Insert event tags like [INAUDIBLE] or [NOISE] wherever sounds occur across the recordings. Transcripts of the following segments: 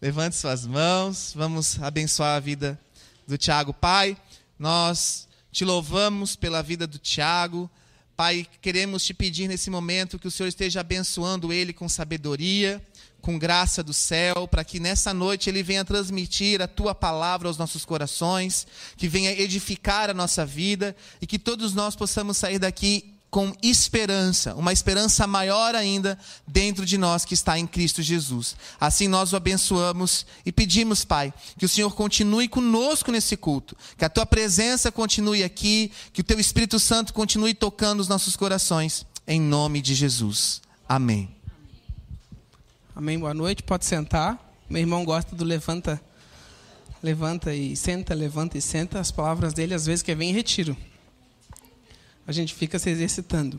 Levante suas mãos, vamos abençoar a vida do Tiago. Pai, nós te louvamos pela vida do Tiago. Pai, queremos te pedir nesse momento que o Senhor esteja abençoando ele com sabedoria, com graça do céu, para que nessa noite ele venha transmitir a tua palavra aos nossos corações, que venha edificar a nossa vida e que todos nós possamos sair daqui com esperança, uma esperança maior ainda dentro de nós que está em Cristo Jesus. Assim nós o abençoamos e pedimos, Pai, que o Senhor continue conosco nesse culto, que a tua presença continue aqui, que o teu Espírito Santo continue tocando os nossos corações, em nome de Jesus. Amém. Amém. Boa noite. Pode sentar. Meu irmão gosta do levanta, levanta e senta, levanta e senta. As palavras dele às vezes que vem em retiro a gente fica se exercitando.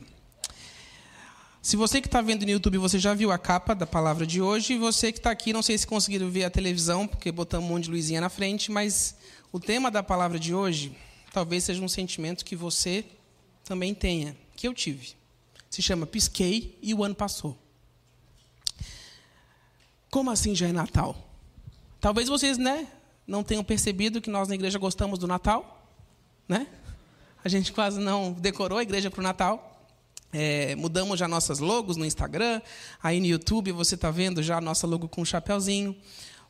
Se você que está vendo no YouTube, você já viu a capa da palavra de hoje, e você que está aqui, não sei se conseguiram ver a televisão, porque botamos um monte de luzinha na frente, mas o tema da palavra de hoje talvez seja um sentimento que você também tenha, que eu tive. Se chama Pisquei e o ano passou. Como assim já é Natal? Talvez vocês né, não tenham percebido que nós na igreja gostamos do Natal, né? A gente quase não decorou a igreja para o Natal. É, mudamos já nossas logos no Instagram. Aí no YouTube você está vendo já a nossa logo com um chapéuzinho.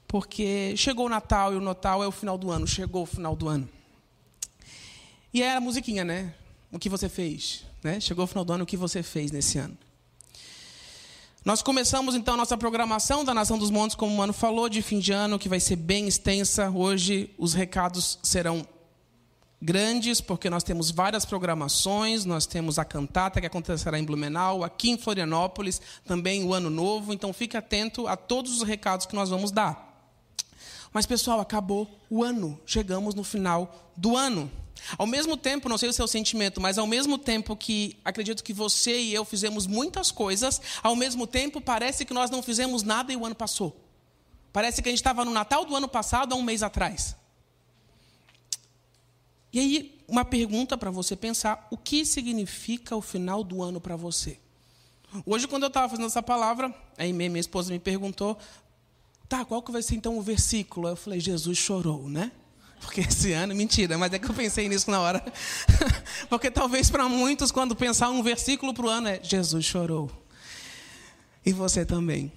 Porque chegou o Natal e o Natal é o final do ano. Chegou o final do ano. E é a musiquinha, né? O que você fez? Né? Chegou o final do ano, o que você fez nesse ano? Nós começamos então a nossa programação da Nação dos Montes, como o Mano falou, de fim de ano, que vai ser bem extensa. Hoje os recados serão grandes, porque nós temos várias programações, nós temos a cantata que acontecerá em Blumenau, aqui em Florianópolis, também o Ano Novo, então fique atento a todos os recados que nós vamos dar. Mas, pessoal, acabou o ano, chegamos no final do ano. Ao mesmo tempo, não sei o seu sentimento, mas ao mesmo tempo que acredito que você e eu fizemos muitas coisas, ao mesmo tempo parece que nós não fizemos nada e o ano passou. Parece que a gente estava no Natal do ano passado, há um mês atrás. E aí, uma pergunta para você pensar: o que significa o final do ano para você? Hoje, quando eu estava fazendo essa palavra, aí minha esposa me perguntou: tá, qual que vai ser então o versículo? Eu falei: Jesus chorou, né? Porque esse ano, mentira, mas é que eu pensei nisso na hora. [LAUGHS] Porque talvez para muitos, quando pensar um versículo para o ano, é Jesus chorou. E você também.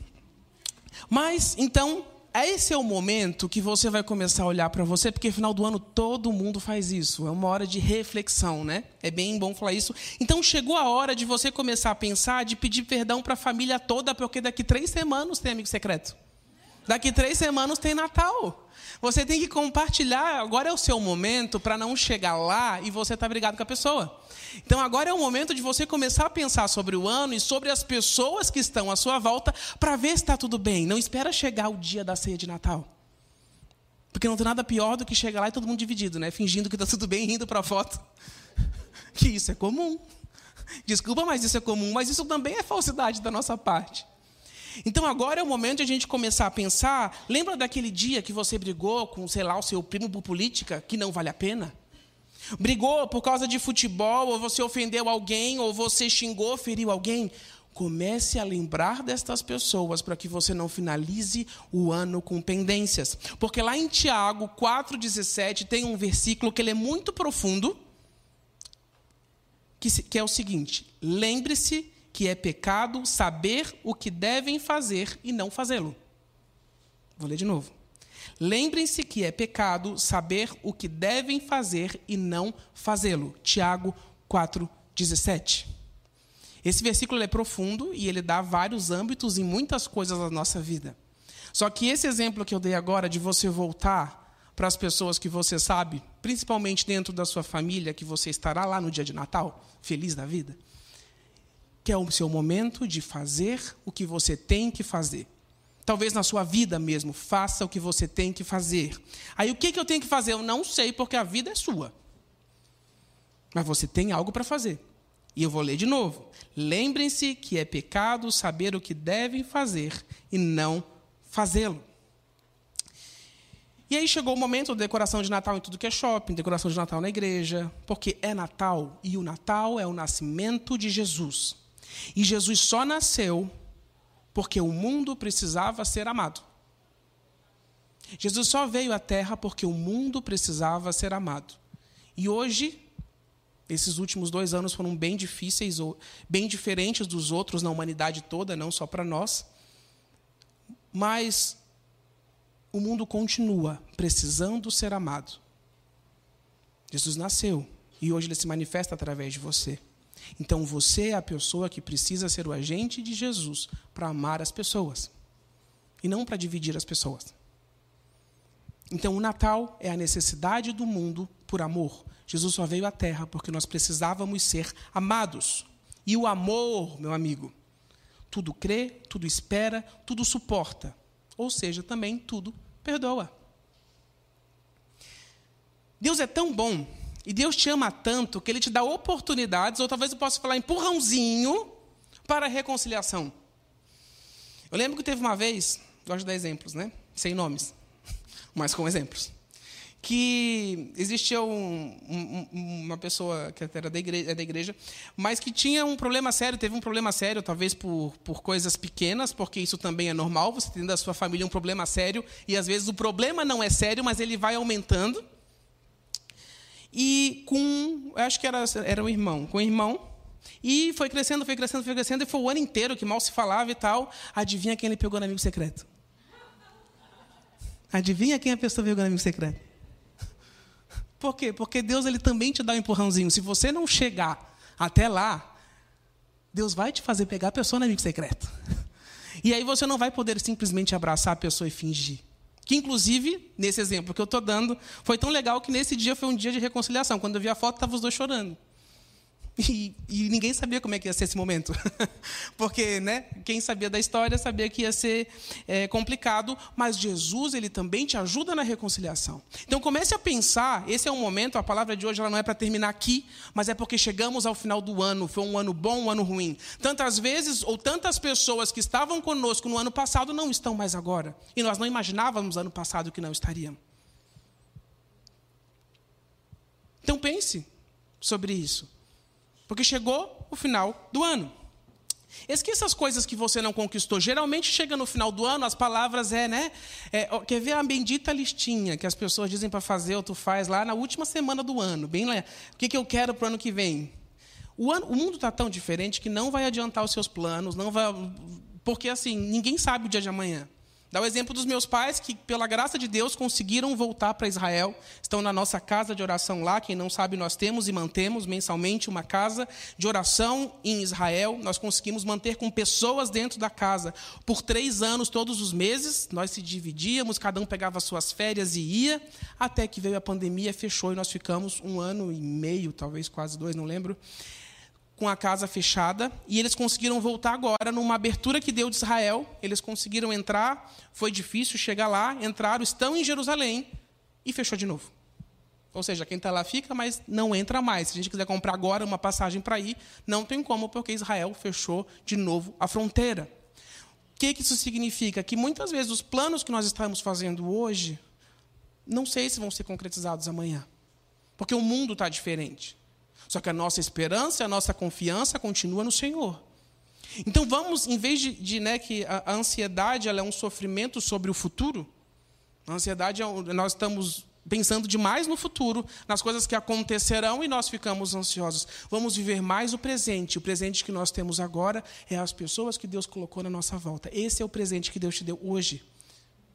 Mas, então, esse é o momento que você vai começar a olhar para você, porque final do ano todo mundo faz isso. É uma hora de reflexão, né? É bem bom falar isso. Então chegou a hora de você começar a pensar, de pedir perdão para a família toda, porque daqui três semanas tem amigo secreto. Daqui três semanas tem Natal. Você tem que compartilhar. Agora é o seu momento para não chegar lá e você tá brigado com a pessoa. Então agora é o momento de você começar a pensar sobre o ano e sobre as pessoas que estão à sua volta para ver se está tudo bem. Não espera chegar o dia da ceia de Natal. Porque não tem nada pior do que chegar lá e todo mundo dividido, né? Fingindo que está tudo bem, rindo para a foto. [LAUGHS] Que isso é comum. Desculpa, mas isso é comum, mas isso também é falsidade da nossa parte. Então agora é o momento de a gente começar a pensar. Lembra daquele dia que você brigou com, sei lá, o seu primo por política, que não vale a pena? Brigou por causa de futebol, ou você ofendeu alguém, ou você xingou, feriu alguém. Comece a lembrar destas pessoas para que você não finalize o ano com pendências. Porque lá em Tiago 4,17 tem um versículo que ele é muito profundo, que, que é o seguinte: lembre-se que é pecado saber o que devem fazer e não fazê-lo. Vou ler de novo. Lembrem-se que é pecado saber o que devem fazer e não fazê-lo. Tiago 4:17. Esse versículo é profundo e ele dá vários âmbitos em muitas coisas da nossa vida. Só que esse exemplo que eu dei agora de você voltar para as pessoas que você sabe, principalmente dentro da sua família, que você estará lá no dia de Natal, feliz da vida, que é o seu momento de fazer o que você tem que fazer. Talvez na sua vida mesmo, faça o que você tem que fazer. Aí o que, que eu tenho que fazer? Eu não sei, porque a vida é sua. Mas você tem algo para fazer. E eu vou ler de novo. Lembrem-se que é pecado saber o que devem fazer e não fazê-lo. E aí chegou o momento da decoração de Natal em tudo que é shopping, decoração de Natal na igreja, porque é Natal e o Natal é o nascimento de Jesus. E Jesus só nasceu porque o mundo precisava ser amado. Jesus só veio à Terra porque o mundo precisava ser amado. E hoje, esses últimos dois anos foram bem difíceis, bem diferentes dos outros na humanidade toda, não só para nós. Mas o mundo continua precisando ser amado. Jesus nasceu e hoje ele se manifesta através de você. Então você é a pessoa que precisa ser o agente de Jesus para amar as pessoas e não para dividir as pessoas. Então o Natal é a necessidade do mundo por amor. Jesus só veio à Terra porque nós precisávamos ser amados. E o amor, meu amigo, tudo crê, tudo espera, tudo suporta. Ou seja, também tudo perdoa. Deus é tão bom e Deus te ama tanto que Ele te dá oportunidades, ou talvez eu possa falar empurrãozinho, para a reconciliação. Eu lembro que teve uma vez, gosto de dar exemplos, né? Sem nomes, [LAUGHS] mas com exemplos. Que existia um, um, uma pessoa que era da igreja, é da igreja, mas que tinha um problema sério, teve um problema sério, talvez por, por coisas pequenas, porque isso também é normal, você tem da sua família um problema sério, e às vezes o problema não é sério, mas ele vai aumentando. E com, acho que era, era um irmão, com o irmão. E foi crescendo, foi crescendo, foi crescendo, e foi o ano inteiro que mal se falava e tal. Adivinha quem ele pegou no amigo secreto? Adivinha quem a pessoa pegou no amigo secreto? Por quê? Porque Deus ele também te dá um empurrãozinho. Se você não chegar até lá, Deus vai te fazer pegar a pessoa no amigo secreto. E aí você não vai poder simplesmente abraçar a pessoa e fingir. Que, inclusive, nesse exemplo que eu estou dando, foi tão legal que nesse dia foi um dia de reconciliação. Quando eu vi a foto, estavam os dois chorando. [LAUGHS] E, e, ninguém sabia como é que ia ser esse momento. [LAUGHS] Porque né, quem sabia da história sabia que ia ser é, complicado, mas Jesus ele também te ajuda na reconciliação. Então comece a pensar, esse é um momento, a palavra de hoje ela não é para terminar aqui, mas é porque chegamos ao final do ano, foi um ano bom, um ano ruim. Tantas vezes ou tantas pessoas que estavam conosco no ano passado não estão mais agora. E nós não imaginávamos ano passado que não estariam. Então pense sobre isso. Porque chegou o final do ano. Esqueça as coisas que você não conquistou. Geralmente chega no final do ano, as palavras é, né? É, quer ver a bendita listinha que as pessoas dizem para fazer ou tu faz lá na última semana do ano. Bem. O que, que eu quero para o ano que vem? O, ano, o mundo está tão diferente que não vai adiantar os seus planos, não vai. Porque assim, ninguém sabe o dia de amanhã. Dá o exemplo dos meus pais que, pela graça de Deus, conseguiram voltar para Israel. Estão na nossa casa de oração lá. Quem não sabe, nós temos e mantemos mensalmente uma casa de oração em Israel. Nós conseguimos manter com pessoas dentro da casa por três anos, todos os meses. Nós se dividíamos, cada um pegava suas férias e ia, até que veio a pandemia, fechou e nós ficamos um ano e meio, talvez quase dois, não lembro com a casa fechada e eles conseguiram voltar agora numa abertura que deu de Israel. Eles conseguiram entrar, foi difícil chegar lá, entraram, estão em Jerusalém e fechou de novo. Ou seja, quem está lá fica, mas não entra mais. Se a gente quiser comprar agora uma passagem para ir, não tem como, porque Israel fechou de novo a fronteira. O que, que isso significa? Que muitas vezes os planos que nós estamos fazendo hoje, não sei se vão ser concretizados amanhã. Porque o mundo está diferente. Só que a nossa esperança, a nossa confiança continua no Senhor. Então vamos, em vez de, de né, que a, ansiedade ela é um sofrimento sobre o futuro, a ansiedade é, nós estamos pensando demais no futuro, nas coisas que acontecerão e nós ficamos ansiosos. Vamos viver mais o presente. O presente que nós temos agora é as pessoas que Deus colocou na nossa volta. Esse é o presente que Deus te deu hoje.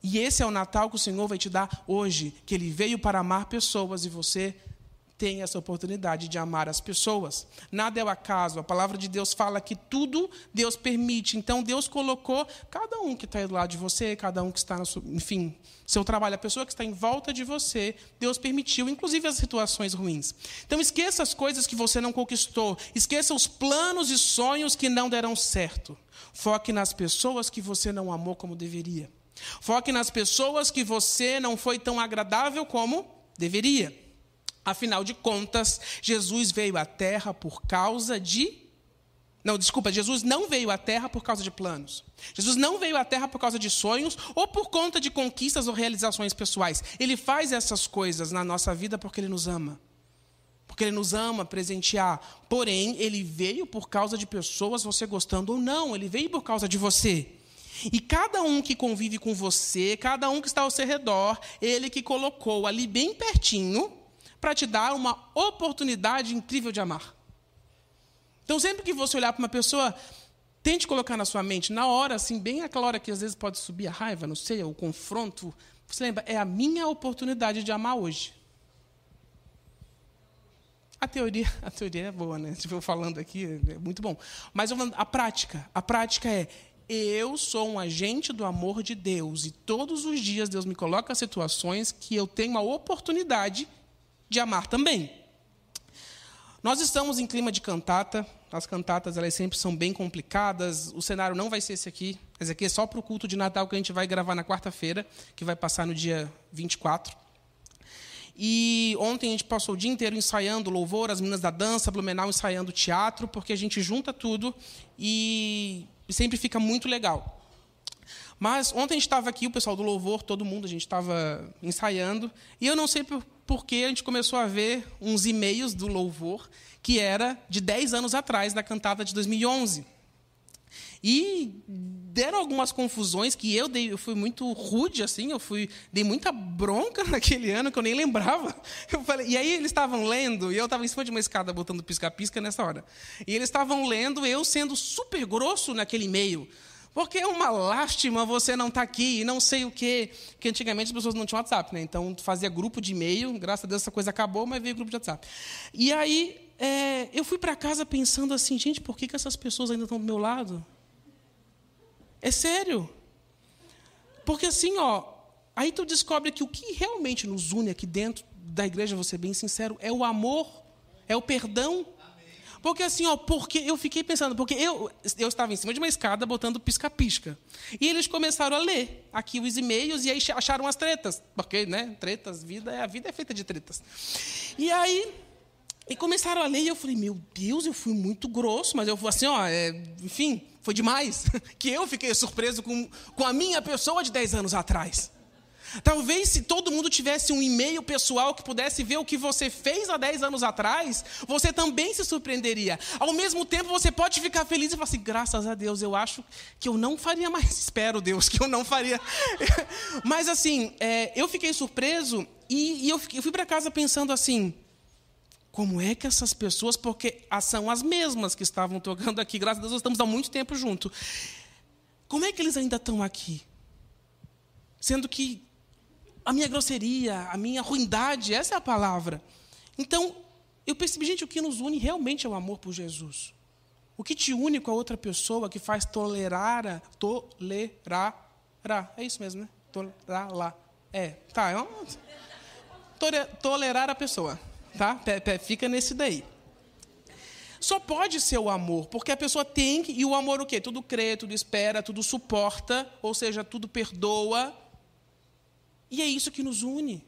E esse é o Natal que o Senhor vai te dar hoje, que Ele veio para amar pessoas e você tem essa oportunidade de amar as pessoas. Nada é o acaso. A palavra de Deus fala que tudo Deus permite. Então Deus colocou cada um que está do lado de você, cada um que está enfim, seu trabalho, a pessoa que está em volta de você, Deus permitiu, inclusive as situações ruins. Então esqueça as coisas que você não conquistou, esqueça os planos e sonhos que não deram certo. Foque nas pessoas que você não amou como deveria. Foque nas pessoas que você não foi tão agradável como deveria. Afinal de contas, Jesus veio à terra por causa de. Não, desculpa, Jesus não veio à terra por causa de planos. Jesus não veio à terra por causa de sonhos ou por conta de conquistas ou realizações pessoais. Ele faz essas coisas na nossa vida porque ele nos ama. Porque ele nos ama presentear. Porém, ele veio por causa de pessoas, você gostando ou não. Ele veio por causa de você. E cada um que convive com você, cada um que está ao seu redor, ele que colocou ali bem pertinho para te dar uma oportunidade incrível de amar. Então, sempre que você olhar para uma pessoa, tente colocar na sua mente, na hora, assim, bem aquela hora que às vezes pode subir a raiva, não sei, o confronto. Você lembra, é a minha oportunidade de amar hoje. A teoria, [LAUGHS] a teoria é boa, né? Se eu falando aqui, é muito bom. Mas a prática, a prática é eu sou um agente do amor de Deus e todos os dias Deus me coloca situações que eu tenho a oportunidade de amar também. Nós estamos em clima de cantata. As cantatas elas sempre são bem complicadas. O cenário não vai ser esse aqui. Esse aqui é só para o culto de Natal que a gente vai gravar na quarta-feira, que vai passar no dia 24. E ontem a gente passou o dia inteiro ensaiando louvor, as meninas da dança, Blumenau ensaiando teatro, porque a gente junta tudo e sempre fica muito legal. Mas ontem a gente estava aqui, o pessoal do louvor, todo mundo, a gente estava ensaiando, e eu não sei por, por que a gente começou a ver uns e-mails do louvor que era de 10 anos atrás, da cantada de 2011. E deram algumas confusões que eu dei, eu fui muito rude assim, eu fui dei muita bronca [LAUGHS] naquele ano que eu nem lembrava. Eu falei, e aí eles estavam lendo e eu estava em cima de uma escada botando pisca-pisca nessa hora. E eles estavam lendo eu sendo super grosso naquele e-mail. Porque é uma lástima você não estar tá aqui e não sei o quê. Que antigamente as pessoas não tinham WhatsApp, né? Então fazia grupo de e-mail, graças a Deus essa coisa acabou, mas veio grupo de WhatsApp. E aí é, eu fui para casa pensando assim, gente, por que, que essas pessoas ainda estão do meu lado? É sério. Porque assim, ó, aí tu descobre que o que realmente nos une aqui dentro da igreja, vou ser bem sincero, é o amor, é o perdão. Porque assim, ó, porque eu fiquei pensando, porque eu, eu estava em cima de uma escada botando pisca-pisca. E eles começaram a ler aqui os e-mails e aí acharam as tretas. Porque, né, tretas, vida, a vida é feita de tretas. E aí e começaram a ler e eu falei, meu Deus, eu fui muito grosso, mas eu fui assim, ó, é, enfim, foi demais. [LAUGHS] Que eu fiquei surpreso com, com a minha pessoa de 10 anos atrás. Talvez se todo mundo tivesse um e-mail pessoal que pudesse ver o que você fez há 10 anos atrás, você também se surpreenderia. Ao mesmo tempo, você pode ficar feliz e falar assim: graças a Deus, eu acho que eu não faria mais. [LAUGHS] Espero, Deus, que eu não faria. [LAUGHS] Mas assim, é, eu fiquei surpreso e, e eu, eu fui para casa pensando assim: como é que essas pessoas, porque são as mesmas que estavam tocando aqui, graças a Deus, nós estamos há muito tempo junto. Como é que eles ainda estão aqui? Sendo que a minha grosseria, a minha ruindade, essa é a palavra. Então, eu percebi, gente, o que nos une realmente é o amor por Jesus. O que te une com a outra pessoa, que faz tolerar, tolerar, é isso mesmo, né? Tolerar lá. É, tá, é tolerar a pessoa tá? Fica nesse daí. Só pode ser o amor, porque a pessoa tem que. E o amor o quê? Tudo crê, tudo espera, tudo suporta, ou seja, tudo perdoa. E é isso que nos une.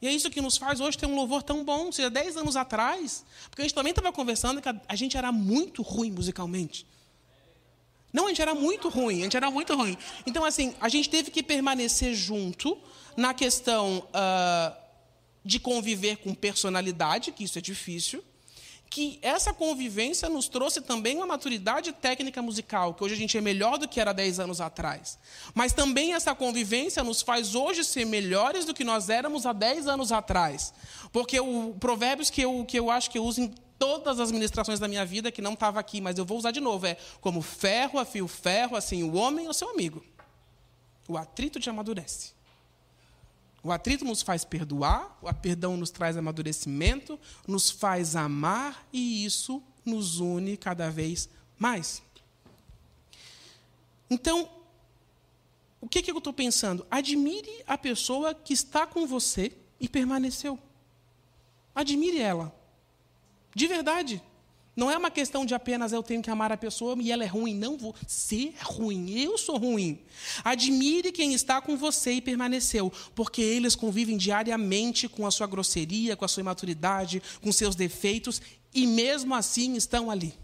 E é isso que nos faz hoje ter um louvor tão bom. Seja, dez anos atrás, porque a gente também estava conversando que a gente era muito ruim musicalmente. Não, a gente era muito ruim, a gente era muito ruim. Então, assim, a gente teve que permanecer junto na questão uh, de conviver com personalidade, que isso é difícil, que essa convivência nos trouxe também uma maturidade técnica musical, que hoje a gente é melhor do que era 10 anos atrás. Mas também essa convivência nos faz hoje ser melhores do que nós éramos há 10 anos atrás. Porque o provérbios que eu, que eu acho que eu uso em todas as ministrações da minha vida, que não estava aqui, mas eu vou usar de novo, é como ferro afia o ferro, assim, o homem é o seu amigo. O atrito te amadurece. O atrito nos faz perdoar, o perdão nos traz amadurecimento, nos faz amar e isso nos une cada vez mais. Então, o que, que eu estou pensando? Admire a pessoa que está com você e permaneceu. Admire ela. De verdade. Não é uma questão de apenas eu tenho que amar a pessoa e ela é ruim. Não vou ser ruim, eu sou ruim. Admire quem está com você e permaneceu, porque eles convivem diariamente com a sua grosseria, com a sua imaturidade, com seus defeitos e mesmo assim estão ali.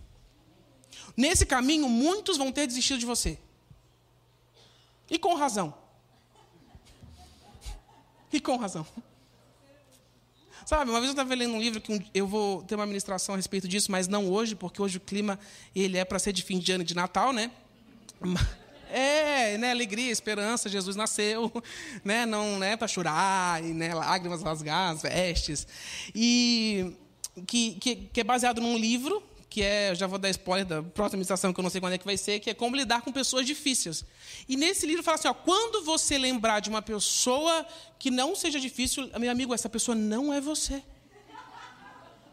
Nesse caminho, muitos vão ter desistido de você. E com razão. E com razão. Sabe, uma vez eu estava lendo um livro que eu vou ter uma ministração a respeito disso, mas não hoje, porque hoje o clima ele é para ser de fim de ano e de Natal, né? [LAUGHS] É, né, alegria, esperança, Jesus nasceu, [LAUGHS] né, não é para chorar, e, né, lágrimas rasgar as vestes. E que, que, que é baseado num livro que é, já vou dar spoiler da próxima administração, que eu não sei quando é que vai ser, que é como lidar com pessoas difíceis. E nesse livro fala assim, ó, quando você lembrar de uma pessoa que não seja difícil, meu amigo, essa pessoa não é você.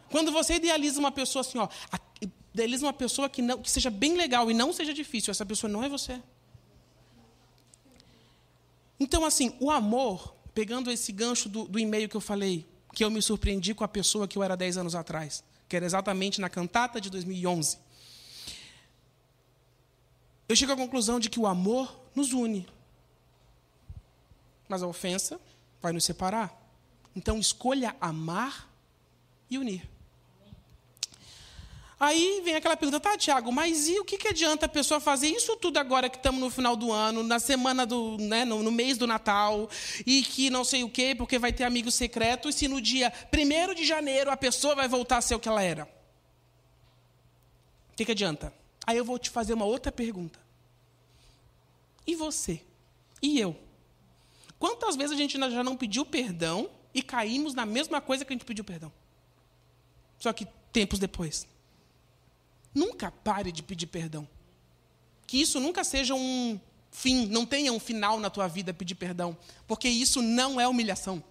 Quando você idealiza uma pessoa assim, ó, idealiza uma pessoa que, não, que seja bem legal e não seja difícil, essa pessoa não é você. Então, assim, o amor, pegando esse gancho do, do e-mail que eu falei, que eu me surpreendi com a pessoa que eu era 10 anos atrás que era exatamente na cantata de 2011. Eu chego à conclusão de que o amor nos une, mas a ofensa vai nos separar. Então, escolha amar e unir. Aí vem aquela pergunta, tá, Tiago, mas e o que, que adianta a pessoa fazer isso tudo agora que estamos no final do ano, na semana do, né, no, no, mês do Natal, e que não sei o quê, porque vai ter amigo secreto, e se no dia 1 de janeiro a pessoa vai voltar a ser o que ela era? O que, que adianta? Aí eu vou te fazer uma outra pergunta. E você? E eu? Quantas vezes a gente já não pediu perdão e caímos na mesma coisa que a gente pediu perdão? Só que tempos depois. Nunca pare de pedir perdão. Que isso nunca seja um fim, não tenha um final na tua vida pedir perdão, porque isso não é humilhação.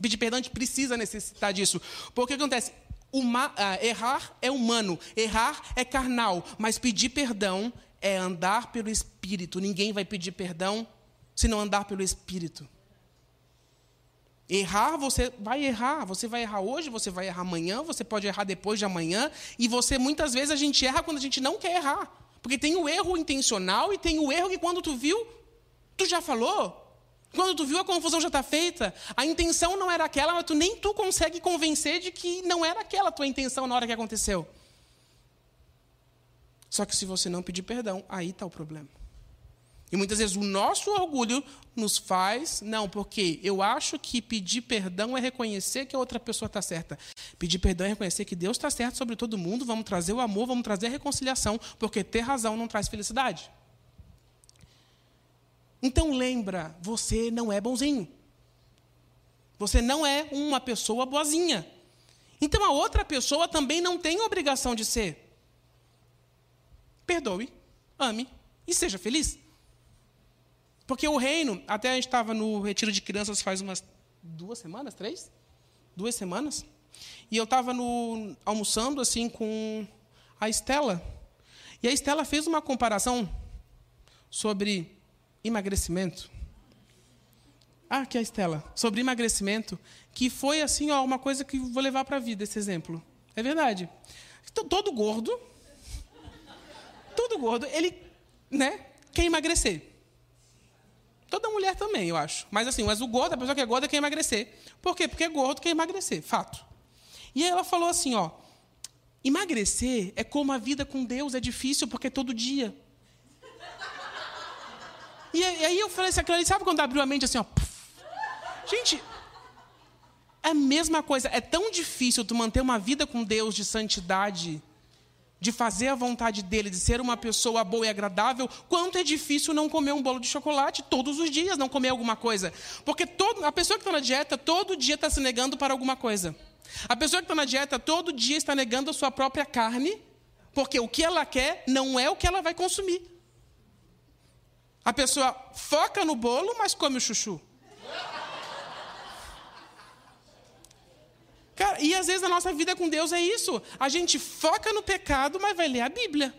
Pedir perdão a gente precisa necessitar disso. Porque o que acontece? Uma, uh, errar é humano, errar é carnal, mas pedir perdão é andar pelo Espírito. Ninguém vai pedir perdão se não andar pelo Espírito. Errar, você vai errar. Você vai errar hoje, você vai errar amanhã, você pode errar depois de amanhã. E você, muitas vezes, a gente erra quando a gente não quer errar. Porque tem o erro intencional e tem o erro que quando tu viu, tu já falou. Quando tu viu a confusão já está feita. A intenção não era aquela, mas tu nem tu consegue convencer de que não era aquela a tua intenção na hora que aconteceu. Só que se você não pedir perdão, aí está o problema. E muitas vezes o nosso orgulho nos faz, não, porque eu acho que pedir perdão é reconhecer que a outra pessoa está certa. Pedir perdão é reconhecer que Deus está certo sobre todo mundo, vamos trazer o amor, vamos trazer a reconciliação, porque ter razão não traz felicidade. Então lembra, você não é bonzinho. Você não é uma pessoa boazinha. Então a outra pessoa também não tem obrigação de ser. Perdoe, ame e seja feliz. Porque o reino, até a gente estava no retiro de crianças faz umas duas semanas, três? Duas semanas. E eu estava almoçando assim com a Estela. E a Estela fez uma comparação sobre emagrecimento. Ah, aqui é a Estela. Sobre emagrecimento, que foi assim, ó, uma coisa que vou levar para a vida, esse exemplo. É verdade. Todo gordo, todo gordo, ele né, quer emagrecer. Toda mulher também, eu acho. Mas assim, mas o gordo, a pessoa que é gorda quer emagrecer. Por quê? Porque é gordo quer emagrecer, fato. E aí ela falou assim, ó, emagrecer é como a vida com Deus, é difícil porque é todo dia. E aí eu falei assim, aquilo sabe quando abriu a mente assim, ó, gente, é a mesma coisa, é tão difícil tu manter uma vida com Deus de santidade, de fazer a vontade dele, de ser uma pessoa boa e agradável, quanto é difícil não comer um bolo de chocolate todos os dias, não comer alguma coisa. Porque todo, a pessoa que está na dieta, todo dia está se negando para alguma coisa. A pessoa que está na dieta, todo dia está negando a sua própria carne, porque o que ela quer não é o que ela vai consumir. A pessoa foca no bolo, mas come o chuchu. Cara, e às vezes a nossa vida com Deus é isso. A gente foca no pecado, mas vai ler a Bíblia.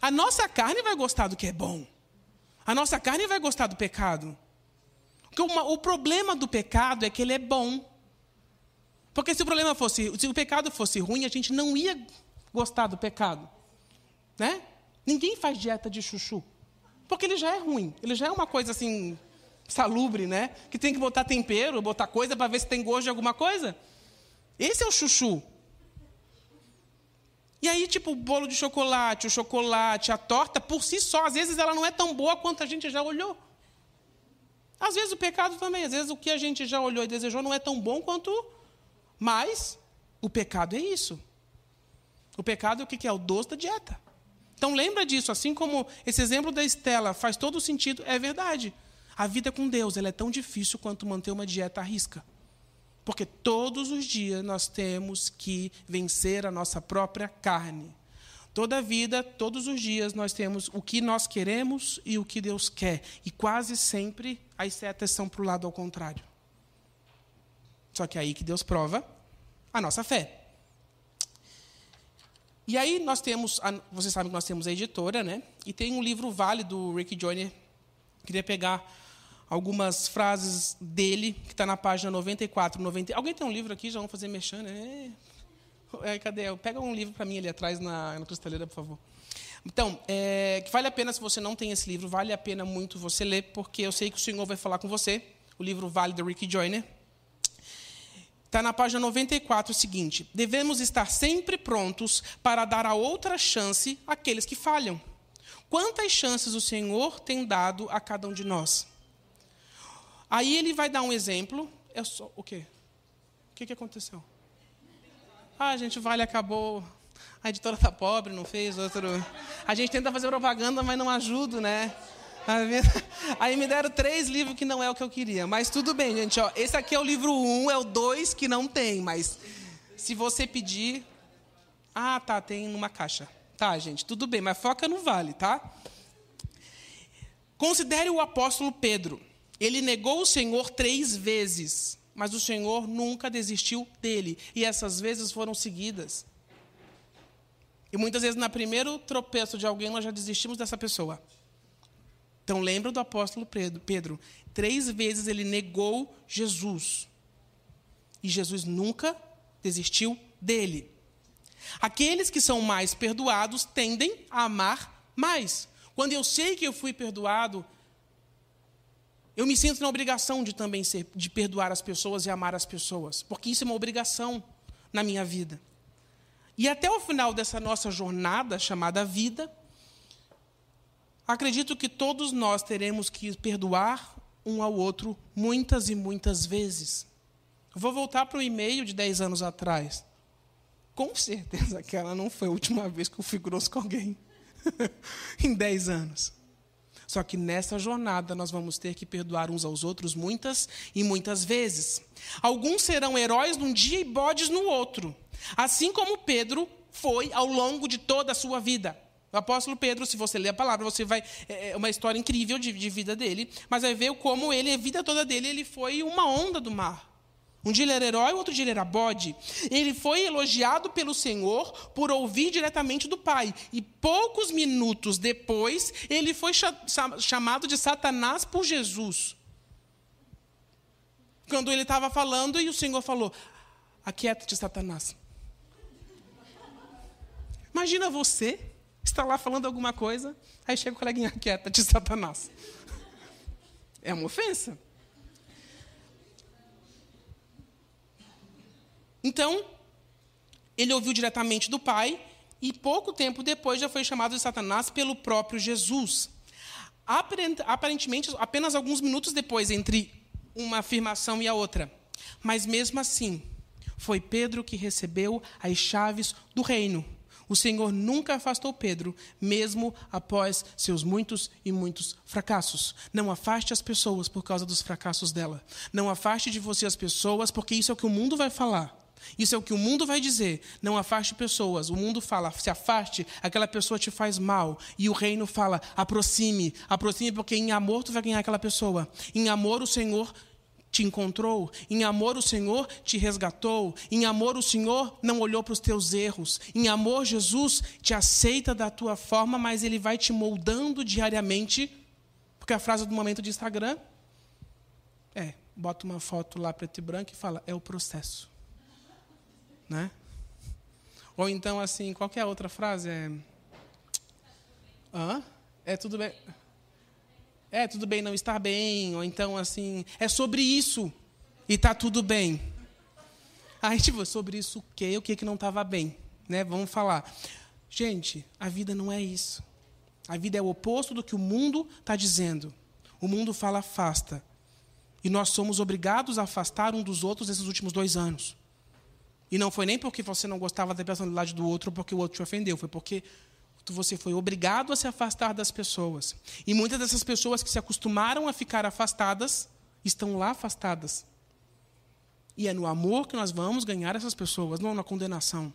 A nossa carne vai gostar do que é bom. A nossa carne vai gostar do pecado. Porque uma, o problema do pecado é que ele é bom. Porque se o problema fosse, se o pecado fosse ruim, a gente não ia gostar do pecado. Né? Ninguém faz dieta de chuchu. Porque ele já é ruim. Ele já é uma coisa assim salubre, né? Que tem que botar tempero, botar coisa para ver se tem gosto de alguma coisa. Esse é o chuchu. E aí, tipo, o bolo de chocolate, o chocolate, a torta, por si só, às vezes ela não é tão boa quanto a gente já olhou. Às vezes o pecado também, às vezes o que a gente já olhou e desejou não é tão bom quanto. Mas o pecado é isso. O pecado é o que é? O doce da dieta. Então lembra disso, assim como esse exemplo da Estela faz todo sentido, é verdade. A vida com Deus é tão difícil quanto manter uma dieta à risca. Porque todos os dias nós temos que vencer a nossa própria carne. Toda a vida, todos os dias, nós temos o que nós queremos e o que Deus quer. E quase sempre as setas são para o lado ao contrário. Só que é aí que Deus prova a nossa fé. E aí nós temos, a, vocês sabem que nós temos a editora, né? E tem um livro válido do Rick Joyner. Queria pegar algumas frases dele, que está na página 94, 90. Alguém tem um livro aqui? Já vamos fazer mexendo? É. é, cadê? Pega um livro para mim ali atrás na, na cristaleira, por favor. Então, é, vale a pena, se você não tem esse livro, vale a pena muito você ler, porque eu sei que o Senhor vai falar com você. O livro Vale do Rick Joyner. Está na página 94 o seguinte: devemos estar sempre prontos para dar a outra chance àqueles que falham. Quantas chances o Senhor tem dado a cada um de nós? Aí ele vai dar um exemplo. É só, o quê? O que, que aconteceu? Ah, gente, o Vale acabou. A editora está pobre, não fez outro. A gente tenta fazer propaganda, mas não ajuda, né? [LAUGHS] Aí me deram três livros que não é o que eu queria. Mas tudo bem, gente. Ó, esse aqui é o livro um, é o dois que não tem. Mas se você pedir. Ah, tá, tem numa caixa. Tá, gente, tudo bem, mas foca no vale, tá? Considere o apóstolo Pedro. Ele negou o Senhor três vezes, mas o Senhor nunca desistiu dele. E essas vezes foram seguidas. E muitas vezes, no primeiro tropeço de alguém, nós já desistimos dessa pessoa. Então lembra do apóstolo Pedro. Três vezes ele negou Jesus. E Jesus nunca desistiu dele. Aqueles que são mais perdoados tendem a amar mais. Quando eu sei que eu fui perdoado, eu me sinto na obrigação de também ser, de perdoar as pessoas e amar as pessoas, porque isso é uma obrigação na minha vida. E até o final dessa nossa jornada chamada vida, Acredito que todos nós teremos que perdoar um ao outro muitas e muitas vezes. Vou voltar para o e-mail de 10 anos atrás. Com certeza aquela não foi a última vez que eu fui grosso com alguém. [LAUGHS] em 10 anos. Só que nessa jornada nós vamos ter que perdoar uns aos outros muitas e muitas vezes. Alguns serão heróis num dia e bodes no outro. Assim como Pedro foi ao longo de toda a sua vida. O apóstolo Pedro, se você ler a palavra, você vai. É, é uma história incrível de, de vida dele, mas vai ver como ele, a vida toda dele, ele foi uma onda do mar. Um dia ele era herói, outro dia ele era bode. Ele foi elogiado pelo Senhor por ouvir diretamente do Pai. E poucos minutos depois, ele foi chamado de Satanás por Jesus. Quando ele estava falando e o Senhor falou: Aquieta-te, Satanás. Imagina você está lá falando alguma coisa, aí chega o coleguinha quieta de Satanás. É uma ofensa. Então, ele ouviu diretamente do Pai e pouco tempo depois já foi chamado de Satanás pelo próprio Jesus. Aparentemente, apenas alguns minutos depois entre uma afirmação e a outra. Mas mesmo assim, foi Pedro que recebeu as chaves do reino o Senhor nunca afastou Pedro, mesmo após seus muitos e muitos fracassos. Não afaste as pessoas por causa dos fracassos dela. Não afaste de você as pessoas, porque isso é o que o mundo vai falar. Isso é o que o mundo vai dizer. Não afaste pessoas. O mundo fala, se afaste, aquela pessoa te faz mal. E o reino fala, aproxime. Aproxime, porque em amor tu vai ganhar aquela pessoa. Em amor o Senhor te encontrou, em amor o Senhor te resgatou, em amor o Senhor não olhou para os teus erros, em amor Jesus te aceita da tua forma, mas ele vai te moldando diariamente, porque a frase do momento de Instagram é, bota uma foto lá preto e branco e fala, é o processo. Né? Ou então assim, qualquer outra frase é Hã? É tudo bem. É, tudo bem não estar bem, ou então assim, é sobre isso e está tudo bem. Aí, tipo, sobre isso o quê? O que que não estava bem? Né? Vamos falar. Gente, a vida não é isso. A vida é o oposto do que o mundo está dizendo. O mundo fala afasta. E nós somos obrigados a afastar um dos outros nesses últimos dois anos. E não foi nem porque você não gostava da personalidade do outro ou porque o outro te ofendeu. Foi porque você foi obrigado a se afastar das pessoas. E muitas dessas pessoas que se acostumaram a ficar afastadas estão lá afastadas. E é no amor que nós vamos ganhar essas pessoas, não na condenação.